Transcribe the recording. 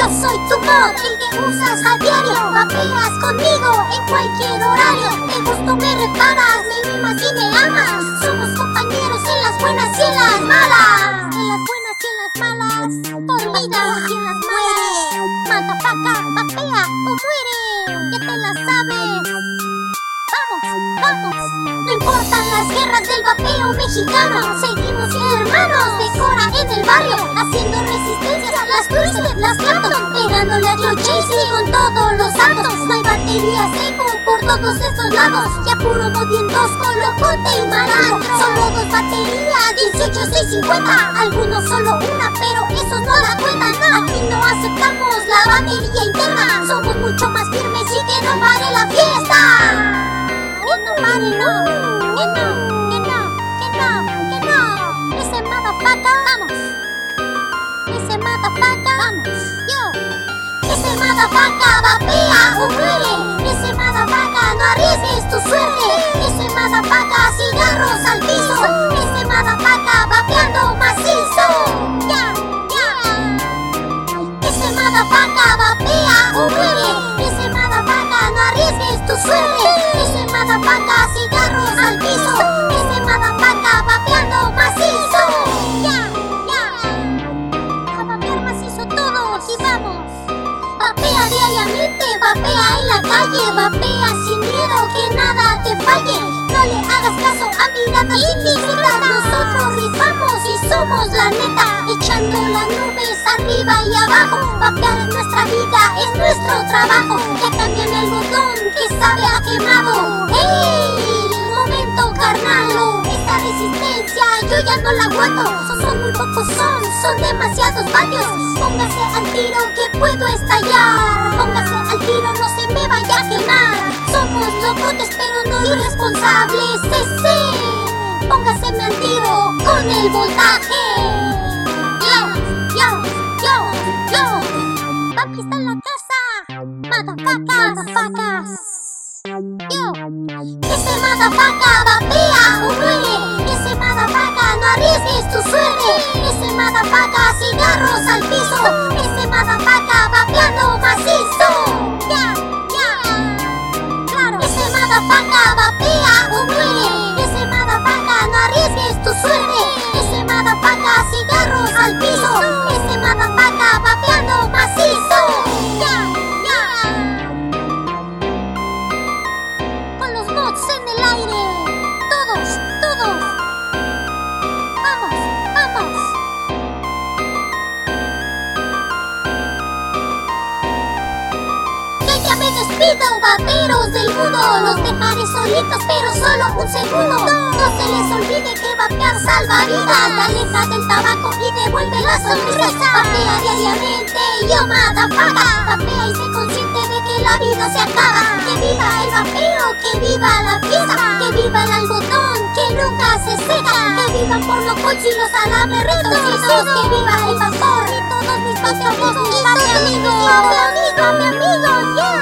Yo soy tu mod, el que usas a diario. Vapeas conmigo en cualquier horario. De gusto me reparas, me mimas y me amas. Somos compañeros en las buenas y en las malas. En las buenas y en las malas. Olvida y en las muere. Mata paca, vapea o muere. Ya te la sabes. Vamos, vamos. No importan las guerras del vapeo mexicano. Seguimos hermanos de Cora Pegándole a Joe Chasey con todos los santos. No hay batería seco por todos estos lados. Ya puro modientos con locote y marano. Solo dos baterías, 18, 650. Algunos solo una, pero muere. Ese motherfucker no arriesgues tu suerte. Ese motherfucker cigarros al piso. Ese motherfucker vapeando macizo. Ese motherfucker vapea o muere. Ese motherfucker no arriesgues tu suerte. Ese motherfucker cigarros vapea en la calle, vapea sin miedo que nada te falle. No le hagas caso a miradas indiscretas, nosotros rifamos y somos la neta, echando las nubes arriba y abajo. Vapear es nuestra vida, es nuestro trabajo. Ya cambian el botón que sabe a quemado. ¡Ey! Momento carnalo, esta resistencia yo ya no la aguanto. Son muy pocos son, son demasiados varios. Póngase al tiro que puedo estallar. Póngase no se me vaya a quemar. Somos locotes pero no irresponsables. Ese. Póngaseme al tiro con el voltaje. Yo, yo, yo, yo. Papi está la casa. Madafacas. Yo. Ese motherfucker vapea o muere. Ese motherfucker no arriesgues tu suerte. Ese motherfucker cigarros al piso. Yo ya me despido, vaperos del mundo. Los dejaré solitos, pero solo un segundo. No se les olvide que vapear salva vidas. Aleja del tabaco y devuelve la sonrisa. Vapea diariamente, yo motherfucker. Vapea y sé consciente de que la vida se acaba. Que viva el vapeo, que viva la fiesta. Que viva el algodón, que nunca se seca. Que vivan por los coches y los alamerritos. Que viva el vapor Viva mi amigo, mi amigo, mi amigo, yeah.